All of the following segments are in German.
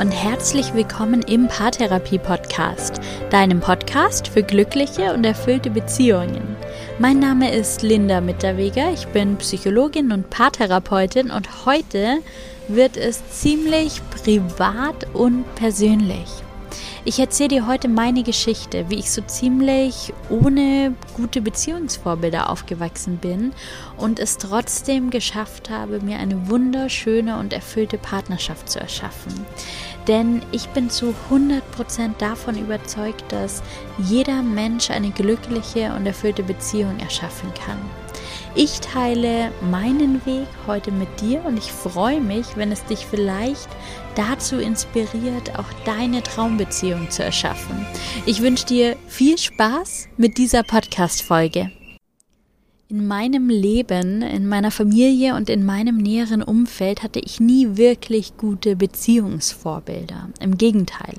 und herzlich willkommen im Paartherapie Podcast, deinem Podcast für glückliche und erfüllte Beziehungen. Mein Name ist Linda Mitterweger, ich bin Psychologin und Paartherapeutin und heute wird es ziemlich privat und persönlich. Ich erzähle dir heute meine Geschichte, wie ich so ziemlich ohne gute Beziehungsvorbilder aufgewachsen bin und es trotzdem geschafft habe, mir eine wunderschöne und erfüllte Partnerschaft zu erschaffen. Denn ich bin zu 100% davon überzeugt, dass jeder Mensch eine glückliche und erfüllte Beziehung erschaffen kann. Ich teile meinen Weg heute mit dir und ich freue mich, wenn es dich vielleicht dazu inspiriert, auch deine Traumbeziehung zu erschaffen. Ich wünsche dir viel Spaß mit dieser Podcast-Folge. In meinem Leben, in meiner Familie und in meinem näheren Umfeld hatte ich nie wirklich gute Beziehungsvorbilder. Im Gegenteil.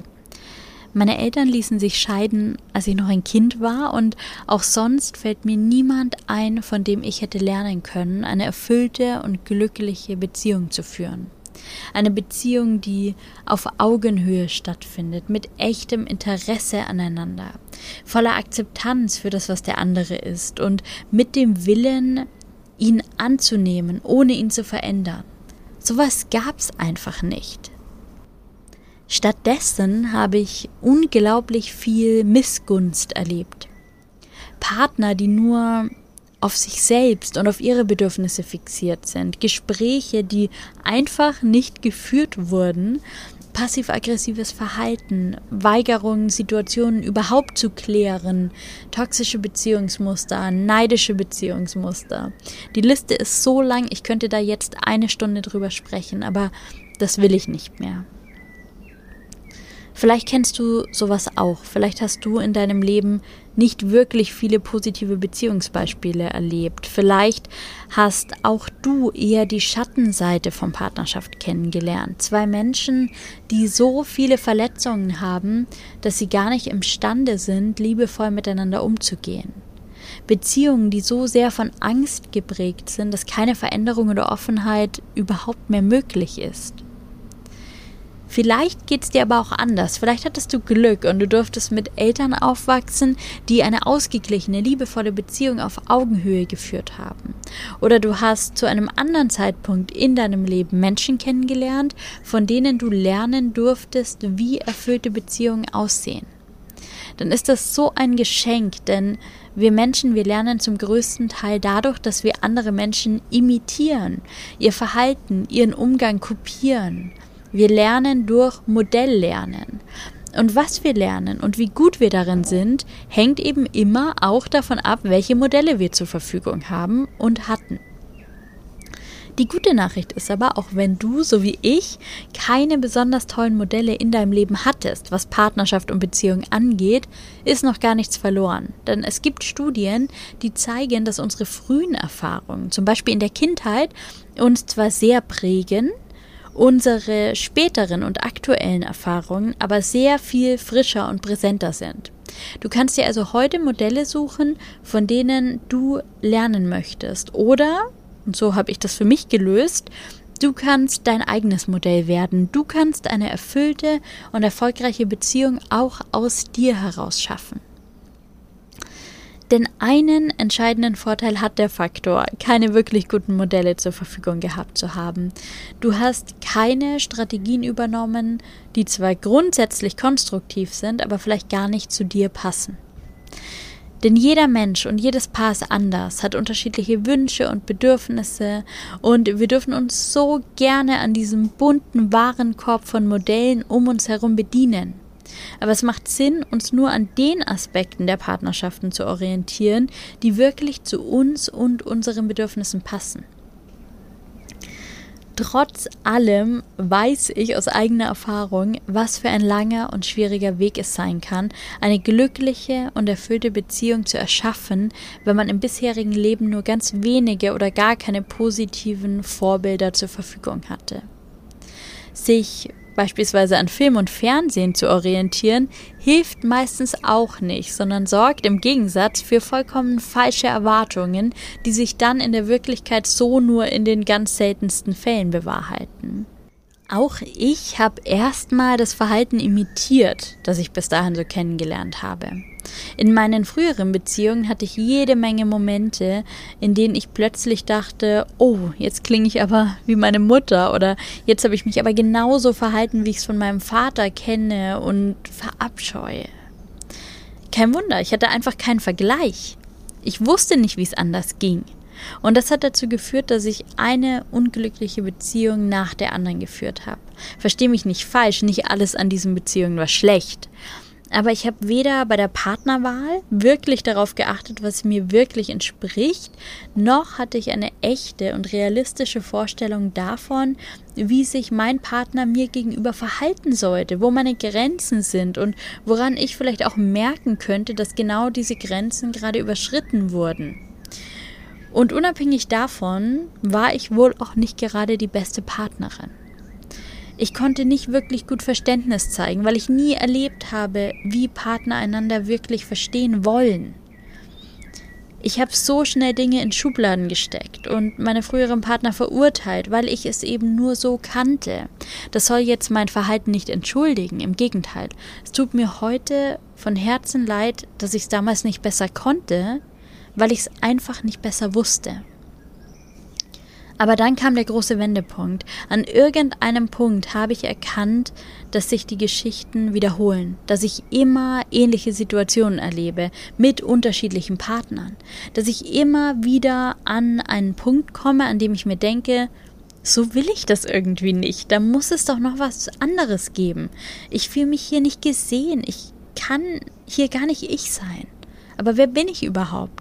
Meine Eltern ließen sich scheiden, als ich noch ein Kind war, und auch sonst fällt mir niemand ein, von dem ich hätte lernen können, eine erfüllte und glückliche Beziehung zu führen. Eine Beziehung, die auf Augenhöhe stattfindet, mit echtem Interesse aneinander, voller Akzeptanz für das, was der andere ist und mit dem Willen, ihn anzunehmen, ohne ihn zu verändern. Sowas gab's einfach nicht. Stattdessen habe ich unglaublich viel Missgunst erlebt. Partner, die nur auf sich selbst und auf ihre Bedürfnisse fixiert sind. Gespräche, die einfach nicht geführt wurden. Passiv-aggressives Verhalten, Weigerungen, Situationen überhaupt zu klären, toxische Beziehungsmuster, neidische Beziehungsmuster. Die Liste ist so lang, ich könnte da jetzt eine Stunde drüber sprechen, aber das will ich nicht mehr. Vielleicht kennst du sowas auch. Vielleicht hast du in deinem Leben nicht wirklich viele positive Beziehungsbeispiele erlebt. Vielleicht hast auch du eher die Schattenseite von Partnerschaft kennengelernt. Zwei Menschen, die so viele Verletzungen haben, dass sie gar nicht imstande sind, liebevoll miteinander umzugehen. Beziehungen, die so sehr von Angst geprägt sind, dass keine Veränderung oder Offenheit überhaupt mehr möglich ist. Vielleicht geht es dir aber auch anders. Vielleicht hattest du Glück und du durftest mit Eltern aufwachsen, die eine ausgeglichene, liebevolle Beziehung auf Augenhöhe geführt haben. Oder du hast zu einem anderen Zeitpunkt in deinem Leben Menschen kennengelernt, von denen du lernen durftest, wie erfüllte Beziehungen aussehen. Dann ist das so ein Geschenk, denn wir Menschen, wir lernen zum größten Teil dadurch, dass wir andere Menschen imitieren, ihr Verhalten, ihren Umgang kopieren. Wir lernen durch Modelllernen. Und was wir lernen und wie gut wir darin sind, hängt eben immer auch davon ab, welche Modelle wir zur Verfügung haben und hatten. Die gute Nachricht ist aber, auch wenn du, so wie ich, keine besonders tollen Modelle in deinem Leben hattest, was Partnerschaft und Beziehung angeht, ist noch gar nichts verloren. Denn es gibt Studien, die zeigen, dass unsere frühen Erfahrungen, zum Beispiel in der Kindheit, uns zwar sehr prägen, unsere späteren und aktuellen Erfahrungen aber sehr viel frischer und präsenter sind. Du kannst dir also heute Modelle suchen, von denen du lernen möchtest. Oder, und so habe ich das für mich gelöst, du kannst dein eigenes Modell werden. Du kannst eine erfüllte und erfolgreiche Beziehung auch aus dir heraus schaffen. Denn einen entscheidenden Vorteil hat der Faktor, keine wirklich guten Modelle zur Verfügung gehabt zu haben. Du hast keine Strategien übernommen, die zwar grundsätzlich konstruktiv sind, aber vielleicht gar nicht zu dir passen. Denn jeder Mensch und jedes Paar ist anders, hat unterschiedliche Wünsche und Bedürfnisse und wir dürfen uns so gerne an diesem bunten Warenkorb von Modellen um uns herum bedienen. Aber es macht Sinn, uns nur an den Aspekten der Partnerschaften zu orientieren, die wirklich zu uns und unseren Bedürfnissen passen. Trotz allem weiß ich aus eigener Erfahrung, was für ein langer und schwieriger Weg es sein kann, eine glückliche und erfüllte Beziehung zu erschaffen, wenn man im bisherigen Leben nur ganz wenige oder gar keine positiven Vorbilder zur Verfügung hatte. Sich beispielsweise an Film und Fernsehen zu orientieren, hilft meistens auch nicht, sondern sorgt im Gegensatz für vollkommen falsche Erwartungen, die sich dann in der Wirklichkeit so nur in den ganz seltensten Fällen bewahrheiten. Auch ich habe erstmal das Verhalten imitiert, das ich bis dahin so kennengelernt habe. In meinen früheren Beziehungen hatte ich jede Menge Momente, in denen ich plötzlich dachte, oh, jetzt klinge ich aber wie meine Mutter oder jetzt habe ich mich aber genauso verhalten, wie ich es von meinem Vater kenne und verabscheue. Kein Wunder, ich hatte einfach keinen Vergleich. Ich wusste nicht, wie es anders ging. Und das hat dazu geführt, dass ich eine unglückliche Beziehung nach der anderen geführt habe. Verstehe mich nicht falsch, nicht alles an diesen Beziehungen war schlecht. Aber ich habe weder bei der Partnerwahl wirklich darauf geachtet, was mir wirklich entspricht, noch hatte ich eine echte und realistische Vorstellung davon, wie sich mein Partner mir gegenüber verhalten sollte, wo meine Grenzen sind und woran ich vielleicht auch merken könnte, dass genau diese Grenzen gerade überschritten wurden. Und unabhängig davon war ich wohl auch nicht gerade die beste Partnerin. Ich konnte nicht wirklich gut Verständnis zeigen, weil ich nie erlebt habe, wie Partner einander wirklich verstehen wollen. Ich habe so schnell Dinge in Schubladen gesteckt und meine früheren Partner verurteilt, weil ich es eben nur so kannte. Das soll jetzt mein Verhalten nicht entschuldigen, im Gegenteil. Es tut mir heute von Herzen leid, dass ich es damals nicht besser konnte, weil ich es einfach nicht besser wusste. Aber dann kam der große Wendepunkt. An irgendeinem Punkt habe ich erkannt, dass sich die Geschichten wiederholen, dass ich immer ähnliche Situationen erlebe mit unterschiedlichen Partnern, dass ich immer wieder an einen Punkt komme, an dem ich mir denke, so will ich das irgendwie nicht. Da muss es doch noch was anderes geben. Ich fühle mich hier nicht gesehen. Ich kann hier gar nicht ich sein. Aber wer bin ich überhaupt?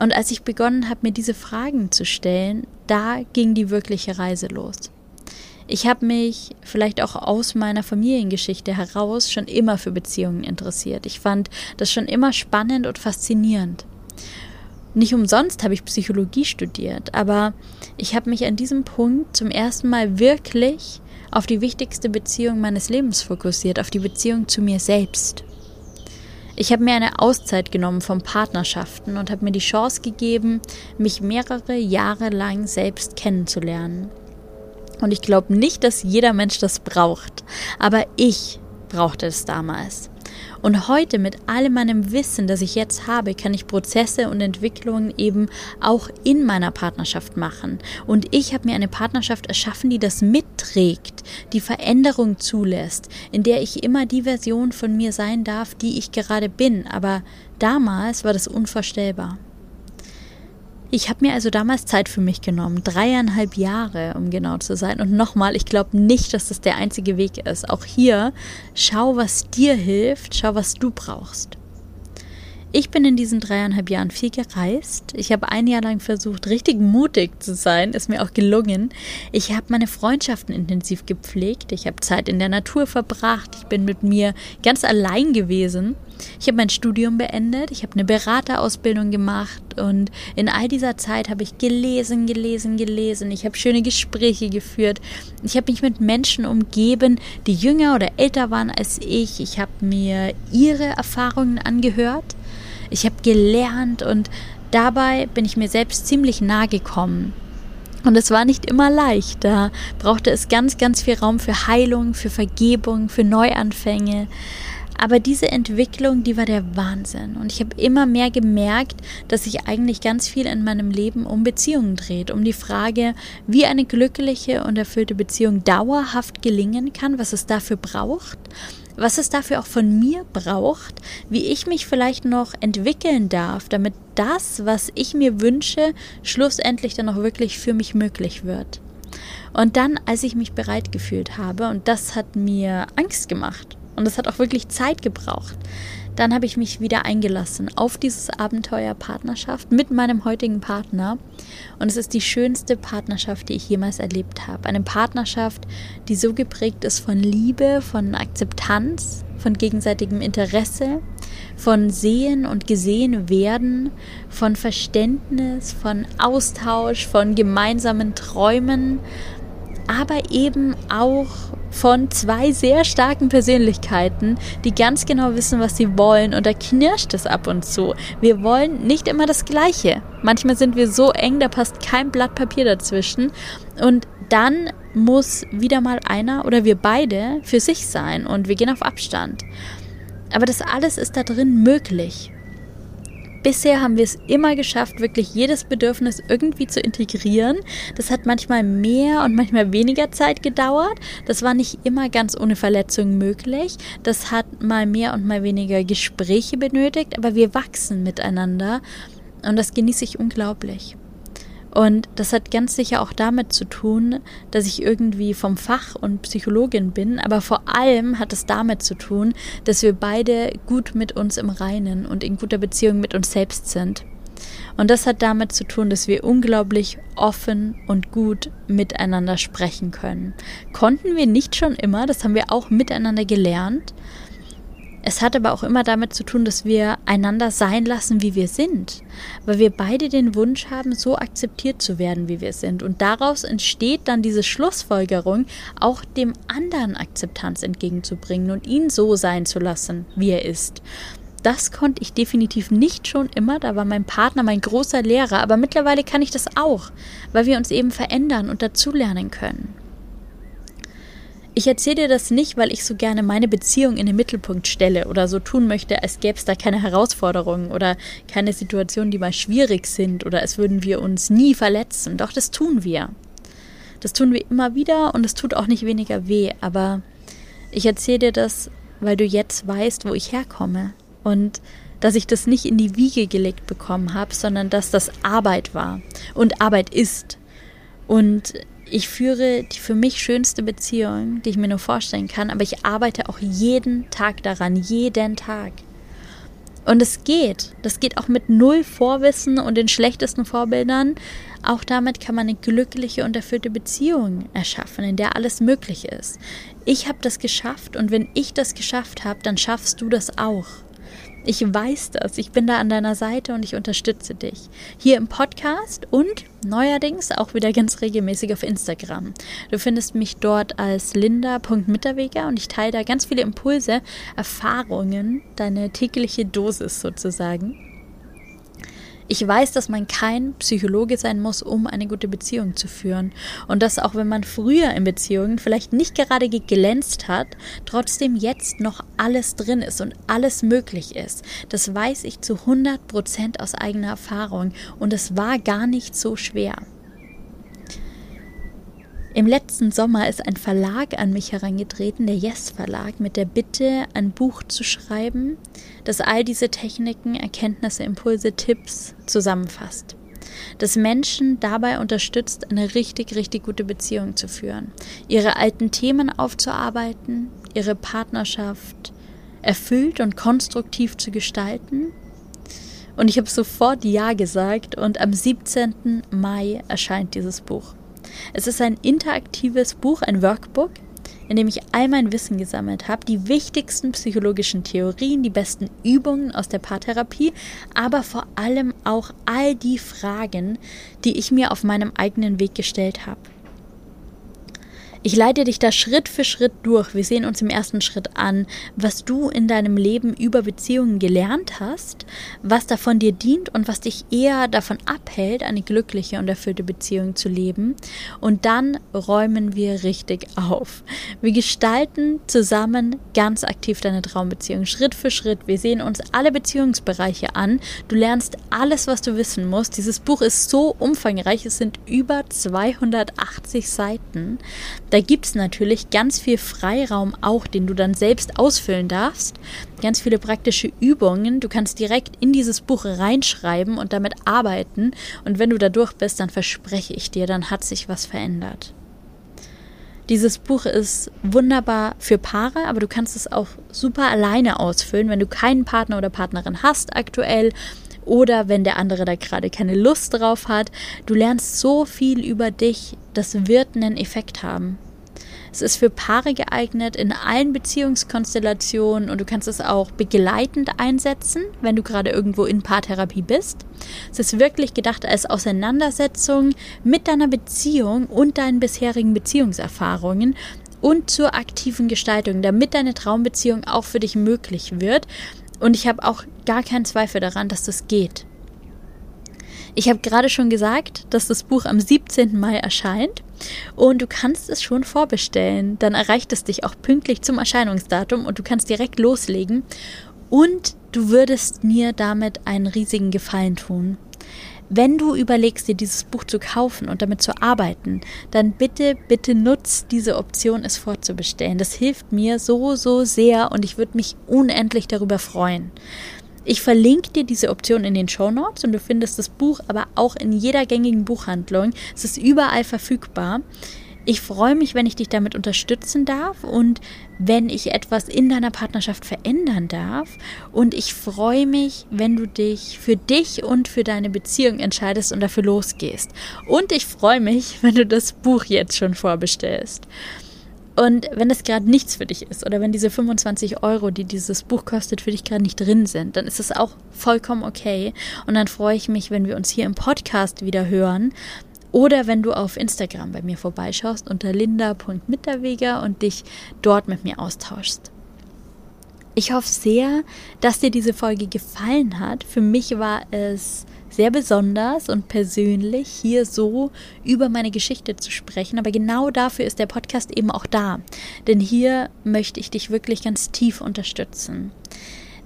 Und als ich begonnen habe, mir diese Fragen zu stellen, da ging die wirkliche Reise los. Ich habe mich vielleicht auch aus meiner Familiengeschichte heraus schon immer für Beziehungen interessiert. Ich fand das schon immer spannend und faszinierend. Nicht umsonst habe ich Psychologie studiert, aber ich habe mich an diesem Punkt zum ersten Mal wirklich auf die wichtigste Beziehung meines Lebens fokussiert, auf die Beziehung zu mir selbst. Ich habe mir eine Auszeit genommen von Partnerschaften und habe mir die Chance gegeben, mich mehrere Jahre lang selbst kennenzulernen. Und ich glaube nicht, dass jeder Mensch das braucht, aber ich brauchte es damals. Und heute mit allem meinem Wissen, das ich jetzt habe, kann ich Prozesse und Entwicklungen eben auch in meiner Partnerschaft machen. Und ich habe mir eine Partnerschaft erschaffen, die das mitträgt, die Veränderung zulässt, in der ich immer die Version von mir sein darf, die ich gerade bin. Aber damals war das unvorstellbar. Ich habe mir also damals Zeit für mich genommen, dreieinhalb Jahre, um genau zu sein. Und nochmal, ich glaube nicht, dass das der einzige Weg ist. Auch hier, schau, was dir hilft, schau, was du brauchst. Ich bin in diesen dreieinhalb Jahren viel gereist. Ich habe ein Jahr lang versucht, richtig mutig zu sein. Ist mir auch gelungen. Ich habe meine Freundschaften intensiv gepflegt. Ich habe Zeit in der Natur verbracht. Ich bin mit mir ganz allein gewesen. Ich habe mein Studium beendet. Ich habe eine Beraterausbildung gemacht. Und in all dieser Zeit habe ich gelesen, gelesen, gelesen. Ich habe schöne Gespräche geführt. Ich habe mich mit Menschen umgeben, die jünger oder älter waren als ich. Ich habe mir ihre Erfahrungen angehört. Ich habe gelernt und dabei bin ich mir selbst ziemlich nahe gekommen. Und es war nicht immer leicht. Da brauchte es ganz, ganz viel Raum für Heilung, für Vergebung, für Neuanfänge. Aber diese Entwicklung, die war der Wahnsinn. Und ich habe immer mehr gemerkt, dass sich eigentlich ganz viel in meinem Leben um Beziehungen dreht. Um die Frage, wie eine glückliche und erfüllte Beziehung dauerhaft gelingen kann, was es dafür braucht was es dafür auch von mir braucht, wie ich mich vielleicht noch entwickeln darf, damit das, was ich mir wünsche, schlussendlich dann auch wirklich für mich möglich wird. Und dann, als ich mich bereit gefühlt habe, und das hat mir Angst gemacht, und das hat auch wirklich Zeit gebraucht, dann habe ich mich wieder eingelassen auf dieses Abenteuer Partnerschaft mit meinem heutigen Partner. Und es ist die schönste Partnerschaft, die ich jemals erlebt habe. Eine Partnerschaft, die so geprägt ist von Liebe, von Akzeptanz, von gegenseitigem Interesse, von Sehen und Gesehen werden, von Verständnis, von Austausch, von gemeinsamen Träumen, aber eben auch von zwei sehr starken Persönlichkeiten, die ganz genau wissen, was sie wollen und da knirscht es ab und zu. Wir wollen nicht immer das Gleiche. Manchmal sind wir so eng, da passt kein Blatt Papier dazwischen und dann muss wieder mal einer oder wir beide für sich sein und wir gehen auf Abstand. Aber das alles ist da drin möglich. Bisher haben wir es immer geschafft, wirklich jedes Bedürfnis irgendwie zu integrieren. Das hat manchmal mehr und manchmal weniger Zeit gedauert. Das war nicht immer ganz ohne Verletzung möglich. Das hat mal mehr und mal weniger Gespräche benötigt, aber wir wachsen miteinander und das genieße ich unglaublich. Und das hat ganz sicher auch damit zu tun, dass ich irgendwie vom Fach und Psychologin bin, aber vor allem hat es damit zu tun, dass wir beide gut mit uns im Reinen und in guter Beziehung mit uns selbst sind. Und das hat damit zu tun, dass wir unglaublich offen und gut miteinander sprechen können. Konnten wir nicht schon immer, das haben wir auch miteinander gelernt, es hat aber auch immer damit zu tun, dass wir einander sein lassen, wie wir sind, weil wir beide den Wunsch haben, so akzeptiert zu werden, wie wir sind. Und daraus entsteht dann diese Schlussfolgerung, auch dem anderen Akzeptanz entgegenzubringen und ihn so sein zu lassen, wie er ist. Das konnte ich definitiv nicht schon immer, da war mein Partner mein großer Lehrer, aber mittlerweile kann ich das auch, weil wir uns eben verändern und dazulernen können. Ich erzähle dir das nicht, weil ich so gerne meine Beziehung in den Mittelpunkt stelle oder so tun möchte, als gäbe es da keine Herausforderungen oder keine Situationen, die mal schwierig sind oder als würden wir uns nie verletzen. Doch das tun wir. Das tun wir immer wieder und es tut auch nicht weniger weh. Aber ich erzähle dir das, weil du jetzt weißt, wo ich herkomme und dass ich das nicht in die Wiege gelegt bekommen habe, sondern dass das Arbeit war und Arbeit ist. Und ich führe die für mich schönste Beziehung, die ich mir nur vorstellen kann, aber ich arbeite auch jeden Tag daran, jeden Tag. Und es geht. Das geht auch mit null Vorwissen und den schlechtesten Vorbildern. Auch damit kann man eine glückliche und erfüllte Beziehung erschaffen, in der alles möglich ist. Ich habe das geschafft und wenn ich das geschafft habe, dann schaffst du das auch. Ich weiß das. Ich bin da an deiner Seite und ich unterstütze dich. Hier im Podcast und neuerdings auch wieder ganz regelmäßig auf Instagram. Du findest mich dort als linda.mitterweger und ich teile da ganz viele Impulse, Erfahrungen, deine tägliche Dosis sozusagen. Ich weiß, dass man kein Psychologe sein muss, um eine gute Beziehung zu führen. Und dass auch wenn man früher in Beziehungen vielleicht nicht gerade geglänzt hat, trotzdem jetzt noch alles drin ist und alles möglich ist. Das weiß ich zu 100 Prozent aus eigener Erfahrung. Und es war gar nicht so schwer. Im letzten Sommer ist ein Verlag an mich herangetreten, der Yes Verlag, mit der Bitte, ein Buch zu schreiben, das all diese Techniken, Erkenntnisse, Impulse, Tipps zusammenfasst. Das Menschen dabei unterstützt, eine richtig, richtig gute Beziehung zu führen, ihre alten Themen aufzuarbeiten, ihre Partnerschaft erfüllt und konstruktiv zu gestalten. Und ich habe sofort Ja gesagt und am 17. Mai erscheint dieses Buch. Es ist ein interaktives Buch, ein Workbook, in dem ich all mein Wissen gesammelt habe, die wichtigsten psychologischen Theorien, die besten Übungen aus der Paartherapie, aber vor allem auch all die Fragen, die ich mir auf meinem eigenen Weg gestellt habe. Ich leite dich da Schritt für Schritt durch. Wir sehen uns im ersten Schritt an, was du in deinem Leben über Beziehungen gelernt hast, was davon dir dient und was dich eher davon abhält, eine glückliche und erfüllte Beziehung zu leben. Und dann räumen wir richtig auf. Wir gestalten zusammen ganz aktiv deine Traumbeziehung, Schritt für Schritt. Wir sehen uns alle Beziehungsbereiche an. Du lernst alles, was du wissen musst. Dieses Buch ist so umfangreich. Es sind über 280 Seiten. Da gibt es natürlich ganz viel Freiraum auch, den du dann selbst ausfüllen darfst. Ganz viele praktische Übungen. Du kannst direkt in dieses Buch reinschreiben und damit arbeiten. Und wenn du da durch bist, dann verspreche ich dir, dann hat sich was verändert. Dieses Buch ist wunderbar für Paare, aber du kannst es auch super alleine ausfüllen, wenn du keinen Partner oder Partnerin hast aktuell oder wenn der andere da gerade keine Lust drauf hat. Du lernst so viel über dich, das wird einen Effekt haben. Es ist für Paare geeignet in allen Beziehungskonstellationen und du kannst es auch begleitend einsetzen, wenn du gerade irgendwo in Paartherapie bist. Es ist wirklich gedacht als Auseinandersetzung mit deiner Beziehung und deinen bisherigen Beziehungserfahrungen und zur aktiven Gestaltung, damit deine Traumbeziehung auch für dich möglich wird. Und ich habe auch gar keinen Zweifel daran, dass das geht. Ich habe gerade schon gesagt, dass das Buch am 17. Mai erscheint und du kannst es schon vorbestellen. Dann erreicht es dich auch pünktlich zum Erscheinungsdatum und du kannst direkt loslegen und du würdest mir damit einen riesigen Gefallen tun. Wenn du überlegst, dir dieses Buch zu kaufen und damit zu arbeiten, dann bitte, bitte nutz diese Option, es vorzubestellen. Das hilft mir so, so sehr und ich würde mich unendlich darüber freuen. Ich verlinke dir diese Option in den Show Notes und du findest das Buch aber auch in jeder gängigen Buchhandlung. Es ist überall verfügbar. Ich freue mich, wenn ich dich damit unterstützen darf und wenn ich etwas in deiner Partnerschaft verändern darf. Und ich freue mich, wenn du dich für dich und für deine Beziehung entscheidest und dafür losgehst. Und ich freue mich, wenn du das Buch jetzt schon vorbestellst. Und wenn das gerade nichts für dich ist oder wenn diese 25 Euro, die dieses Buch kostet, für dich gerade nicht drin sind, dann ist das auch vollkommen okay. Und dann freue ich mich, wenn wir uns hier im Podcast wieder hören. Oder wenn du auf Instagram bei mir vorbeischaust unter linda.mitterweger und dich dort mit mir austauschst. Ich hoffe sehr, dass dir diese Folge gefallen hat. Für mich war es sehr besonders und persönlich, hier so über meine Geschichte zu sprechen. Aber genau dafür ist der Podcast eben auch da. Denn hier möchte ich dich wirklich ganz tief unterstützen.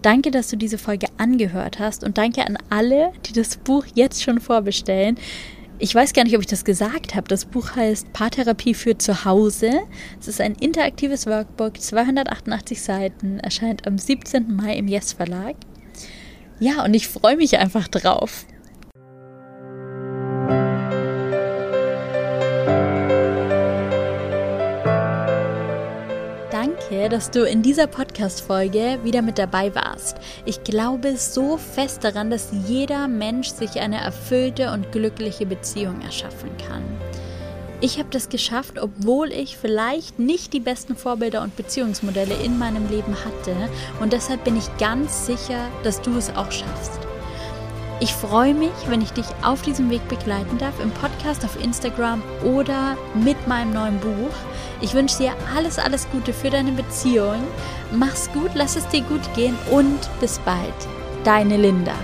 Danke, dass du diese Folge angehört hast und danke an alle, die das Buch jetzt schon vorbestellen. Ich weiß gar nicht, ob ich das gesagt habe. Das Buch heißt Paartherapie für zu Hause. Es ist ein interaktives Workbook, 288 Seiten, erscheint am 17. Mai im Yes Verlag. Ja, und ich freue mich einfach drauf. Dass du in dieser Podcast-Folge wieder mit dabei warst. Ich glaube so fest daran, dass jeder Mensch sich eine erfüllte und glückliche Beziehung erschaffen kann. Ich habe das geschafft, obwohl ich vielleicht nicht die besten Vorbilder und Beziehungsmodelle in meinem Leben hatte. Und deshalb bin ich ganz sicher, dass du es auch schaffst. Ich freue mich, wenn ich dich auf diesem Weg begleiten darf, im Podcast, auf Instagram oder mit meinem neuen Buch. Ich wünsche dir alles, alles Gute für deine Beziehung. Mach's gut, lass es dir gut gehen und bis bald. Deine Linda.